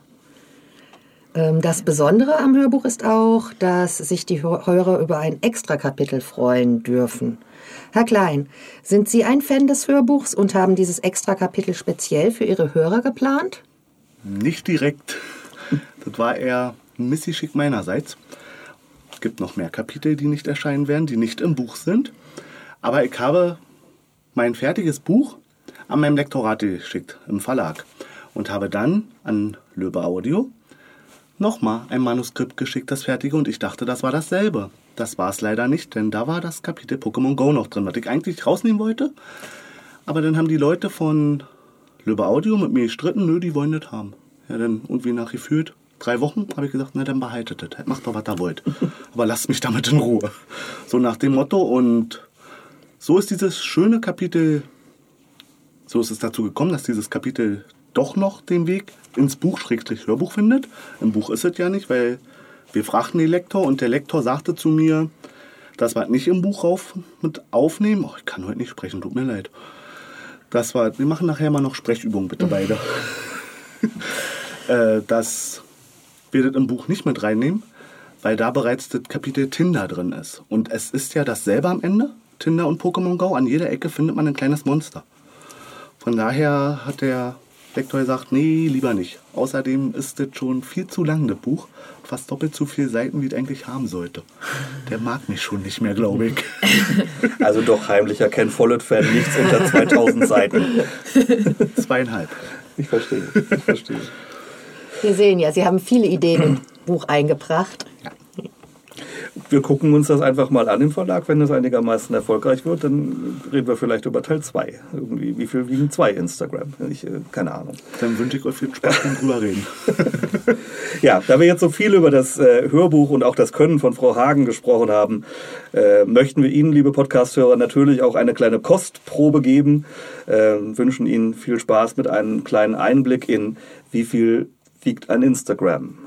das Besondere am Hörbuch ist auch, dass sich die Hörer über ein Extrakapitel freuen dürfen. Herr Klein, sind Sie ein Fan des Hörbuchs und haben dieses Extrakapitel speziell für Ihre Hörer geplant? Nicht direkt. Das war eher ein Missgeschick meinerseits. Es gibt noch mehr Kapitel, die nicht erscheinen werden, die nicht im Buch sind. Aber ich habe mein fertiges Buch an meinem Lektorat geschickt, im Verlag. Und habe dann an Löbe Audio nochmal ein Manuskript geschickt, das fertige. Und ich dachte, das war dasselbe. Das war es leider nicht, denn da war das Kapitel Pokémon Go noch drin, was ich eigentlich rausnehmen wollte. Aber dann haben die Leute von Löbe Audio mit mir gestritten, nö, die wollen das haben. Ja, dann irgendwie nachgefühlt, drei Wochen, habe ich gesagt, na dann behaltet das, macht doch, was ihr wollt. *laughs* Aber lasst mich damit in Ruhe. So nach dem Motto und so ist dieses schöne Kapitel, so ist es dazu gekommen, dass dieses Kapitel doch noch den Weg ins Buch, Schrägstrich Hörbuch findet. Im Buch ist es ja nicht, weil wir fragten den Lektor und der Lektor sagte zu mir, dass wir nicht im Buch rauf mit aufnehmen. Oh, ich kann heute nicht sprechen, tut mir leid. Das war, wir machen nachher mal noch Sprechübungen, bitte beide. *laughs* äh, dass wir das im Buch nicht mit reinnehmen, weil da bereits das Kapitel Tinder drin ist. Und es ist ja dasselbe am Ende, Tinder und Pokémon Go. An jeder Ecke findet man ein kleines Monster. Von daher hat der Lektor gesagt, nee, lieber nicht. Außerdem ist das schon viel zu lang, das Buch. Fast doppelt so viele Seiten, wie es eigentlich haben sollte. Der mag mich schon nicht mehr, glaube ich. *laughs* Also doch heimlicher Ken Follett-Fan, nichts unter 2000 Seiten. *laughs* Zweieinhalb. Ich verstehe, ich verstehe. Wir sehen ja, Sie haben viele Ideen im Buch eingebracht. Wir gucken uns das einfach mal an im Verlag. Wenn es einigermaßen erfolgreich wird, dann reden wir vielleicht über Teil 2. Irgendwie, wie viel wiegen zwei Instagram? Ich, äh, keine Ahnung. Dann wünsche ich euch viel Spaß beim drüber reden. *laughs* Ja, da wir jetzt so viel über das äh, Hörbuch und auch das Können von Frau Hagen gesprochen haben, äh, möchten wir Ihnen, liebe Podcasthörer, natürlich auch eine kleine Kostprobe geben. Äh, wünschen Ihnen viel Spaß mit einem kleinen Einblick in, wie viel wiegt ein Instagram.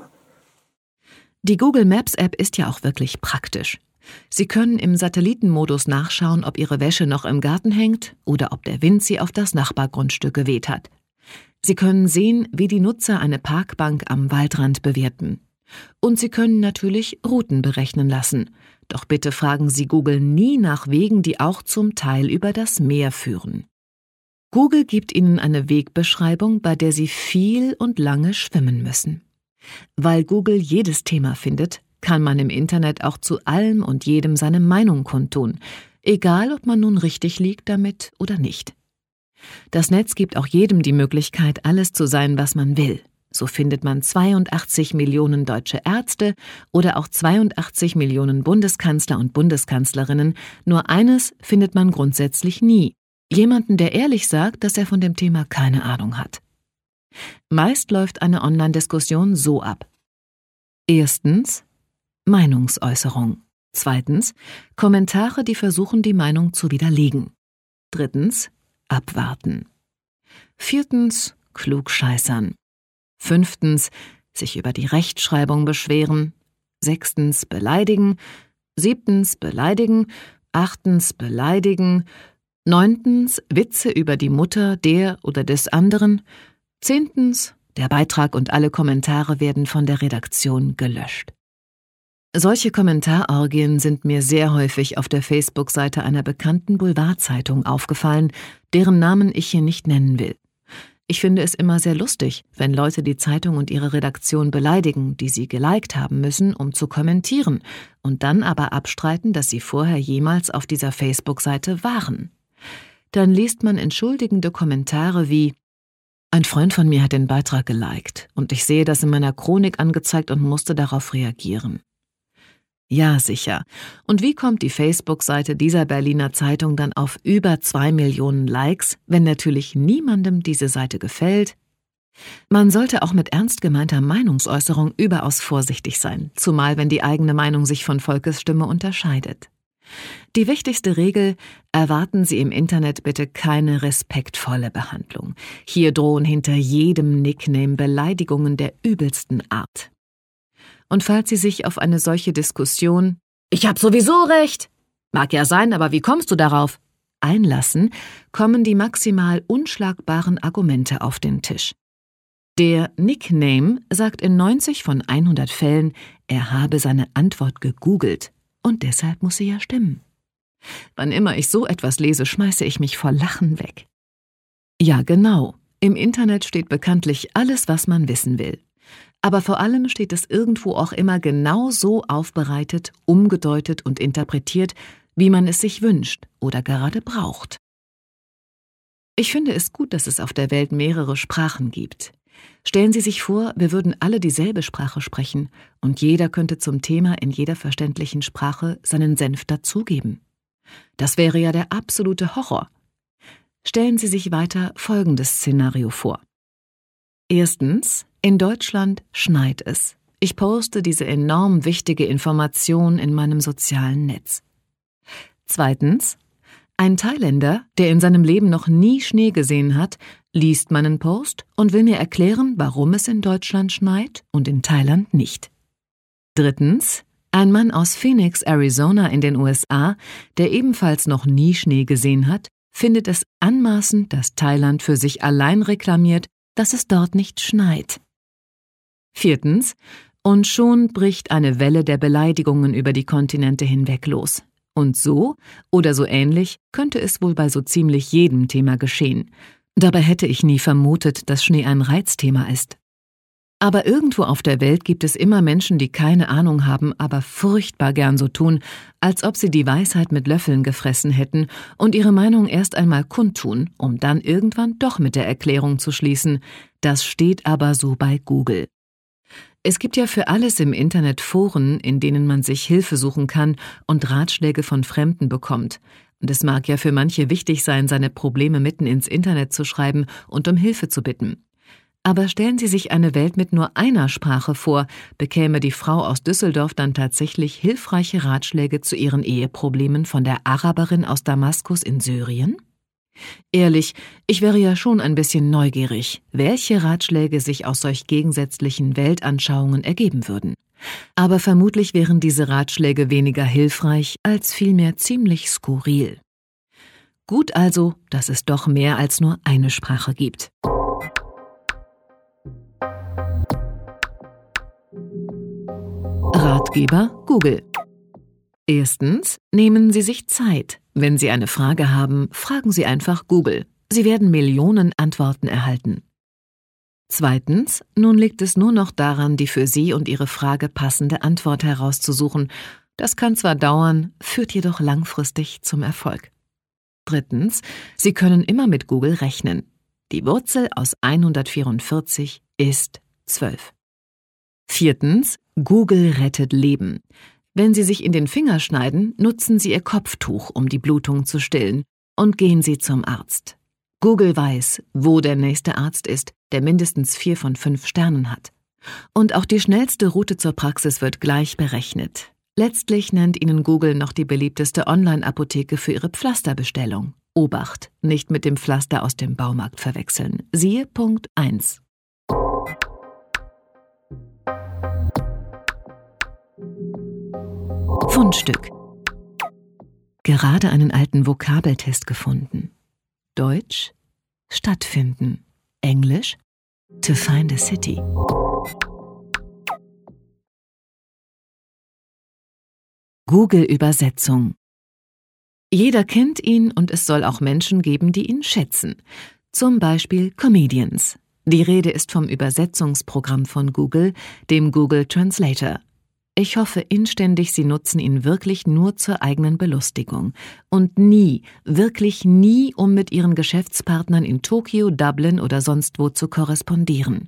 Die Google Maps App ist ja auch wirklich praktisch. Sie können im Satellitenmodus nachschauen, ob Ihre Wäsche noch im Garten hängt oder ob der Wind sie auf das Nachbargrundstück geweht hat. Sie können sehen, wie die Nutzer eine Parkbank am Waldrand bewerten. Und Sie können natürlich Routen berechnen lassen. Doch bitte fragen Sie Google nie nach Wegen, die auch zum Teil über das Meer führen. Google gibt Ihnen eine Wegbeschreibung, bei der Sie viel und lange schwimmen müssen. Weil Google jedes Thema findet, kann man im Internet auch zu allem und jedem seine Meinung kundtun, egal ob man nun richtig liegt damit oder nicht. Das Netz gibt auch jedem die Möglichkeit, alles zu sein, was man will. So findet man 82 Millionen deutsche Ärzte oder auch 82 Millionen Bundeskanzler und Bundeskanzlerinnen. Nur eines findet man grundsätzlich nie. Jemanden, der ehrlich sagt, dass er von dem Thema keine Ahnung hat. Meist läuft eine Online-Diskussion so ab. Erstens Meinungsäußerung. Zweitens Kommentare, die versuchen, die Meinung zu widerlegen. Drittens Abwarten. Viertens Klugscheißern. Fünftens sich über die Rechtschreibung beschweren. Sechstens beleidigen. Siebtens beleidigen. Achtens beleidigen. Neuntens Witze über die Mutter der oder des anderen. Zehntens der Beitrag und alle Kommentare werden von der Redaktion gelöscht. Solche Kommentarorgien sind mir sehr häufig auf der Facebook-Seite einer bekannten Boulevardzeitung aufgefallen, deren Namen ich hier nicht nennen will. Ich finde es immer sehr lustig, wenn Leute die Zeitung und ihre Redaktion beleidigen, die sie geliked haben müssen, um zu kommentieren, und dann aber abstreiten, dass sie vorher jemals auf dieser Facebook-Seite waren. Dann liest man entschuldigende Kommentare wie Ein Freund von mir hat den Beitrag geliked, und ich sehe das in meiner Chronik angezeigt und musste darauf reagieren. Ja, sicher. Und wie kommt die Facebook-Seite dieser Berliner Zeitung dann auf über zwei Millionen Likes, wenn natürlich niemandem diese Seite gefällt? Man sollte auch mit ernst gemeinter Meinungsäußerung überaus vorsichtig sein, zumal wenn die eigene Meinung sich von Volkes Stimme unterscheidet. Die wichtigste Regel, erwarten Sie im Internet bitte keine respektvolle Behandlung. Hier drohen hinter jedem Nickname Beleidigungen der übelsten Art. Und falls Sie sich auf eine solche Diskussion Ich hab sowieso recht, mag ja sein, aber wie kommst du darauf? einlassen, kommen die maximal unschlagbaren Argumente auf den Tisch. Der Nickname sagt in 90 von 100 Fällen, er habe seine Antwort gegoogelt und deshalb muss sie ja stimmen. Wann immer ich so etwas lese, schmeiße ich mich vor Lachen weg. Ja, genau. Im Internet steht bekanntlich alles, was man wissen will. Aber vor allem steht es irgendwo auch immer genau so aufbereitet, umgedeutet und interpretiert, wie man es sich wünscht oder gerade braucht. Ich finde es gut, dass es auf der Welt mehrere Sprachen gibt. Stellen Sie sich vor, wir würden alle dieselbe Sprache sprechen und jeder könnte zum Thema in jeder verständlichen Sprache seinen Senf dazugeben. Das wäre ja der absolute Horror. Stellen Sie sich weiter folgendes Szenario vor. Erstens, in Deutschland schneit es. Ich poste diese enorm wichtige Information in meinem sozialen Netz. Zweitens, ein Thailänder, der in seinem Leben noch nie Schnee gesehen hat, liest meinen Post und will mir erklären, warum es in Deutschland schneit und in Thailand nicht. Drittens, Ein Mann aus Phoenix, Arizona in den USA, der ebenfalls noch nie Schnee gesehen hat, findet es anmaßend, dass Thailand für sich allein reklamiert, dass es dort nicht schneit. Viertens. Und schon bricht eine Welle der Beleidigungen über die Kontinente hinweg los. Und so oder so ähnlich könnte es wohl bei so ziemlich jedem Thema geschehen. Dabei hätte ich nie vermutet, dass Schnee ein Reizthema ist. Aber irgendwo auf der Welt gibt es immer Menschen, die keine Ahnung haben, aber furchtbar gern so tun, als ob sie die Weisheit mit Löffeln gefressen hätten und ihre Meinung erst einmal kundtun, um dann irgendwann doch mit der Erklärung zu schließen. Das steht aber so bei Google. Es gibt ja für alles im Internet Foren, in denen man sich Hilfe suchen kann und Ratschläge von Fremden bekommt. Und es mag ja für manche wichtig sein, seine Probleme mitten ins Internet zu schreiben und um Hilfe zu bitten. Aber stellen Sie sich eine Welt mit nur einer Sprache vor, bekäme die Frau aus Düsseldorf dann tatsächlich hilfreiche Ratschläge zu ihren Eheproblemen von der Araberin aus Damaskus in Syrien? Ehrlich, ich wäre ja schon ein bisschen neugierig, welche Ratschläge sich aus solch gegensätzlichen Weltanschauungen ergeben würden. Aber vermutlich wären diese Ratschläge weniger hilfreich als vielmehr ziemlich skurril. Gut also, dass es doch mehr als nur eine Sprache gibt. Ratgeber Google. Erstens, nehmen Sie sich Zeit. Wenn Sie eine Frage haben, fragen Sie einfach Google. Sie werden Millionen Antworten erhalten. Zweitens, nun liegt es nur noch daran, die für Sie und Ihre Frage passende Antwort herauszusuchen. Das kann zwar dauern, führt jedoch langfristig zum Erfolg. Drittens, Sie können immer mit Google rechnen. Die Wurzel aus 144 ist 12. Viertens, Google rettet Leben. Wenn Sie sich in den Finger schneiden, nutzen Sie Ihr Kopftuch, um die Blutung zu stillen, und gehen Sie zum Arzt. Google weiß, wo der nächste Arzt ist, der mindestens vier von fünf Sternen hat. Und auch die schnellste Route zur Praxis wird gleich berechnet. Letztlich nennt Ihnen Google noch die beliebteste Online-Apotheke für Ihre Pflasterbestellung. Obacht, nicht mit dem Pflaster aus dem Baumarkt verwechseln. Siehe Punkt 1. Fundstück. Gerade einen alten Vokabeltest gefunden. Deutsch stattfinden. Englisch to find a city. Google Übersetzung. Jeder kennt ihn und es soll auch Menschen geben, die ihn schätzen. Zum Beispiel Comedians. Die Rede ist vom Übersetzungsprogramm von Google, dem Google Translator. Ich hoffe inständig, Sie nutzen ihn wirklich nur zur eigenen Belustigung und nie, wirklich nie, um mit Ihren Geschäftspartnern in Tokio, Dublin oder sonst wo zu korrespondieren.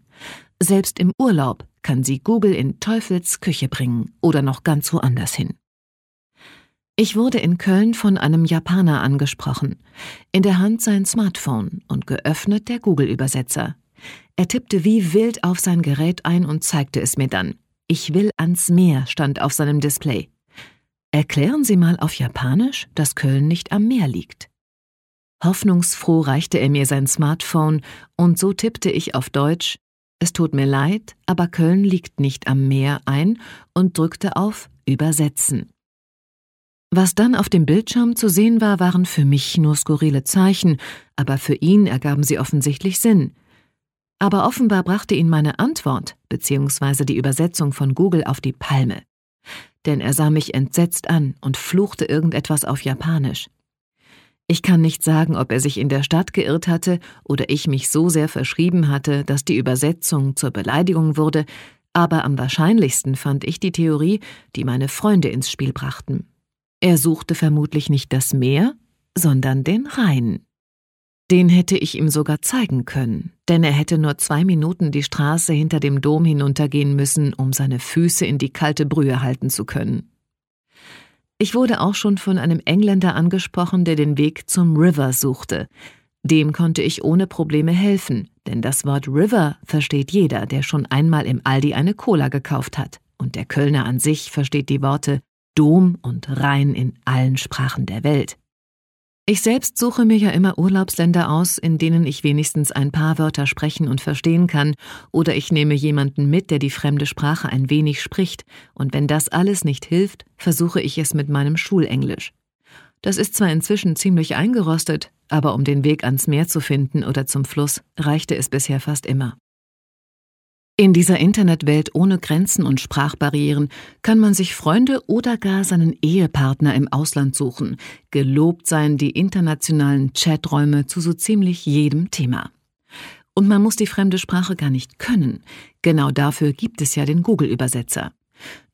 Selbst im Urlaub kann Sie Google in Teufels Küche bringen oder noch ganz woanders hin. Ich wurde in Köln von einem Japaner angesprochen. In der Hand sein Smartphone und geöffnet der Google-Übersetzer. Er tippte wie wild auf sein Gerät ein und zeigte es mir dann. Ich will ans Meer stand auf seinem Display. Erklären Sie mal auf Japanisch, dass Köln nicht am Meer liegt. Hoffnungsfroh reichte er mir sein Smartphone und so tippte ich auf Deutsch Es tut mir leid, aber Köln liegt nicht am Meer ein und drückte auf Übersetzen. Was dann auf dem Bildschirm zu sehen war, waren für mich nur skurrile Zeichen, aber für ihn ergaben sie offensichtlich Sinn. Aber offenbar brachte ihn meine Antwort bzw. die Übersetzung von Google auf die Palme. Denn er sah mich entsetzt an und fluchte irgendetwas auf Japanisch. Ich kann nicht sagen, ob er sich in der Stadt geirrt hatte oder ich mich so sehr verschrieben hatte, dass die Übersetzung zur Beleidigung wurde, aber am wahrscheinlichsten fand ich die Theorie, die meine Freunde ins Spiel brachten. Er suchte vermutlich nicht das Meer, sondern den Rhein. Den hätte ich ihm sogar zeigen können, denn er hätte nur zwei Minuten die Straße hinter dem Dom hinuntergehen müssen, um seine Füße in die kalte Brühe halten zu können. Ich wurde auch schon von einem Engländer angesprochen, der den Weg zum River suchte. Dem konnte ich ohne Probleme helfen, denn das Wort River versteht jeder, der schon einmal im Aldi eine Cola gekauft hat, und der Kölner an sich versteht die Worte Dom und Rhein in allen Sprachen der Welt. Ich selbst suche mir ja immer Urlaubsländer aus, in denen ich wenigstens ein paar Wörter sprechen und verstehen kann, oder ich nehme jemanden mit, der die fremde Sprache ein wenig spricht, und wenn das alles nicht hilft, versuche ich es mit meinem Schulenglisch. Das ist zwar inzwischen ziemlich eingerostet, aber um den Weg ans Meer zu finden oder zum Fluss, reichte es bisher fast immer. In dieser Internetwelt ohne Grenzen und Sprachbarrieren kann man sich Freunde oder gar seinen Ehepartner im Ausland suchen. Gelobt seien die internationalen Chaträume zu so ziemlich jedem Thema. Und man muss die fremde Sprache gar nicht können. Genau dafür gibt es ja den Google-Übersetzer.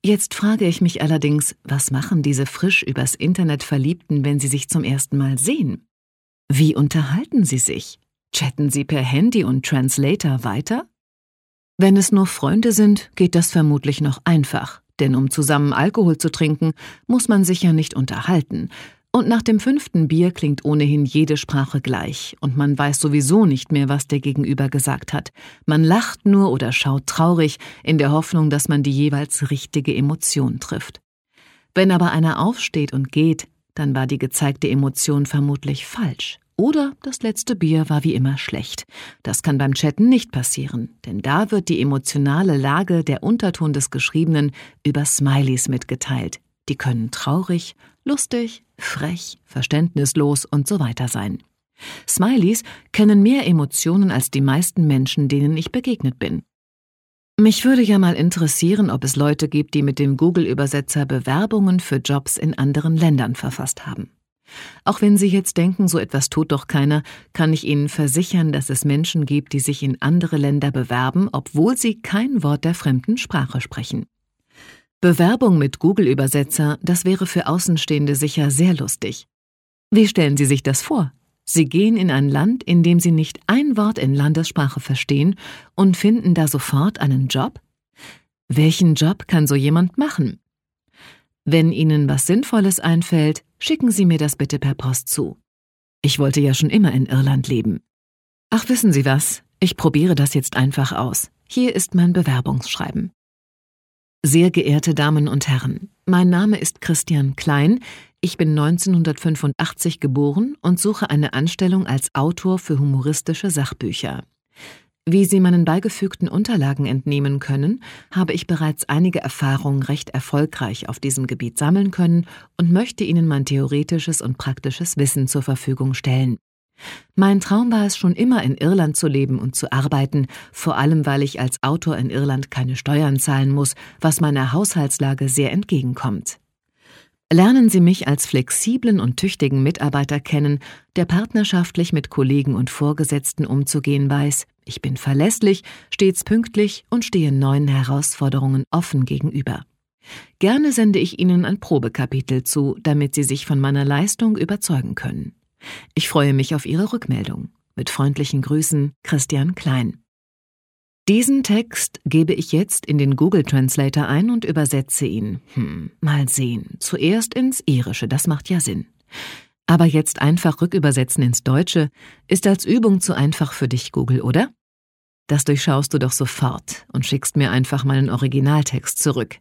Jetzt frage ich mich allerdings, was machen diese frisch übers Internet Verliebten, wenn sie sich zum ersten Mal sehen? Wie unterhalten sie sich? Chatten sie per Handy und Translator weiter? Wenn es nur Freunde sind, geht das vermutlich noch einfach, denn um zusammen Alkohol zu trinken, muss man sich ja nicht unterhalten. Und nach dem fünften Bier klingt ohnehin jede Sprache gleich, und man weiß sowieso nicht mehr, was der Gegenüber gesagt hat. Man lacht nur oder schaut traurig, in der Hoffnung, dass man die jeweils richtige Emotion trifft. Wenn aber einer aufsteht und geht, dann war die gezeigte Emotion vermutlich falsch oder das letzte Bier war wie immer schlecht. Das kann beim Chatten nicht passieren, denn da wird die emotionale Lage, der Unterton des Geschriebenen über Smileys mitgeteilt. Die können traurig, lustig, frech, verständnislos und so weiter sein. Smileys kennen mehr Emotionen als die meisten Menschen, denen ich begegnet bin. Mich würde ja mal interessieren, ob es Leute gibt, die mit dem Google-Übersetzer Bewerbungen für Jobs in anderen Ländern verfasst haben. Auch wenn Sie jetzt denken, so etwas tut doch keiner, kann ich Ihnen versichern, dass es Menschen gibt, die sich in andere Länder bewerben, obwohl sie kein Wort der fremden Sprache sprechen. Bewerbung mit Google-Übersetzer, das wäre für Außenstehende sicher sehr lustig. Wie stellen Sie sich das vor? Sie gehen in ein Land, in dem Sie nicht ein Wort in Landessprache verstehen und finden da sofort einen Job? Welchen Job kann so jemand machen? Wenn Ihnen was Sinnvolles einfällt, schicken Sie mir das bitte per Post zu. Ich wollte ja schon immer in Irland leben. Ach, wissen Sie was? Ich probiere das jetzt einfach aus. Hier ist mein Bewerbungsschreiben. Sehr geehrte Damen und Herren, mein Name ist Christian Klein, ich bin 1985 geboren und suche eine Anstellung als Autor für humoristische Sachbücher. Wie Sie meinen beigefügten Unterlagen entnehmen können, habe ich bereits einige Erfahrungen recht erfolgreich auf diesem Gebiet sammeln können und möchte Ihnen mein theoretisches und praktisches Wissen zur Verfügung stellen. Mein Traum war es schon immer, in Irland zu leben und zu arbeiten, vor allem weil ich als Autor in Irland keine Steuern zahlen muss, was meiner Haushaltslage sehr entgegenkommt. Lernen Sie mich als flexiblen und tüchtigen Mitarbeiter kennen, der partnerschaftlich mit Kollegen und Vorgesetzten umzugehen weiß. Ich bin verlässlich, stets pünktlich und stehe neuen Herausforderungen offen gegenüber. Gerne sende ich Ihnen ein Probekapitel zu, damit Sie sich von meiner Leistung überzeugen können. Ich freue mich auf Ihre Rückmeldung. Mit freundlichen Grüßen, Christian Klein. Diesen Text gebe ich jetzt in den Google Translator ein und übersetze ihn. Hm, mal sehen. Zuerst ins Irische, das macht ja Sinn. Aber jetzt einfach rückübersetzen ins Deutsche ist als Übung zu einfach für dich, Google, oder? Das durchschaust du doch sofort und schickst mir einfach meinen Originaltext zurück.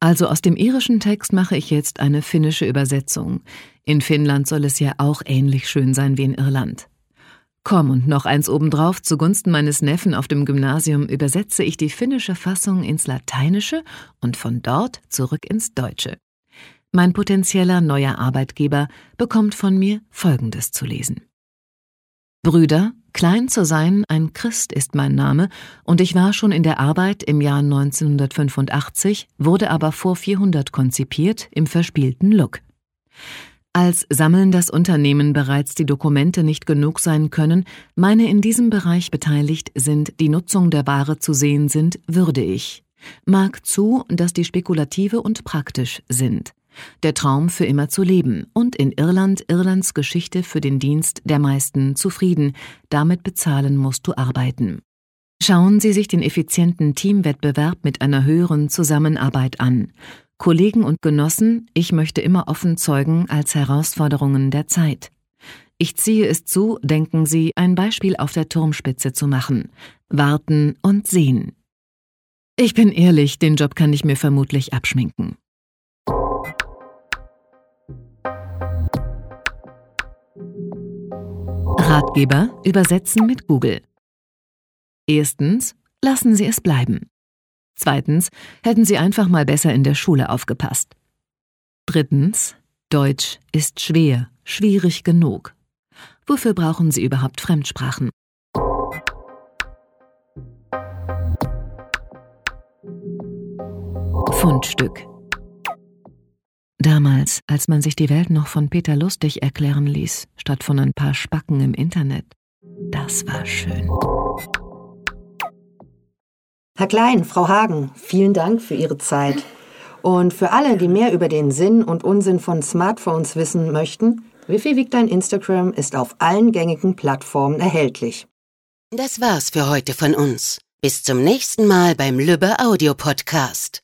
Also aus dem irischen Text mache ich jetzt eine finnische Übersetzung. In Finnland soll es ja auch ähnlich schön sein wie in Irland. Komm, und noch eins obendrauf, zugunsten meines Neffen auf dem Gymnasium übersetze ich die finnische Fassung ins Lateinische und von dort zurück ins Deutsche. Mein potenzieller neuer Arbeitgeber bekommt von mir Folgendes zu lesen. Brüder, klein zu sein, ein Christ ist mein Name, und ich war schon in der Arbeit im Jahr 1985, wurde aber vor 400 konzipiert im verspielten Look. Als Sammeln das Unternehmen bereits die Dokumente nicht genug sein können, meine in diesem Bereich beteiligt sind, die Nutzung der Ware zu sehen sind, würde ich. Mag zu, dass die spekulative und praktisch sind. Der Traum für immer zu leben und in Irland Irlands Geschichte für den Dienst der meisten zufrieden, damit bezahlen musst du arbeiten. Schauen Sie sich den effizienten Teamwettbewerb mit einer höheren Zusammenarbeit an. Kollegen und Genossen, ich möchte immer offen zeugen als Herausforderungen der Zeit. Ich ziehe es zu, denken Sie, ein Beispiel auf der Turmspitze zu machen. Warten und sehen. Ich bin ehrlich, den Job kann ich mir vermutlich abschminken. Ratgeber übersetzen mit Google. Erstens, lassen Sie es bleiben. Zweitens, hätten Sie einfach mal besser in der Schule aufgepasst. Drittens, Deutsch ist schwer, schwierig genug. Wofür brauchen Sie überhaupt Fremdsprachen? Fundstück. Damals, als man sich die Welt noch von Peter Lustig erklären ließ, statt von ein paar Spacken im Internet. Das war schön. Herr Klein, Frau Hagen, vielen Dank für Ihre Zeit. Und für alle, die mehr über den Sinn und Unsinn von Smartphones wissen möchten, Wifi wiegt dein Instagram ist auf allen gängigen Plattformen erhältlich. Das war's für heute von uns. Bis zum nächsten Mal beim Lübbe Audio Podcast.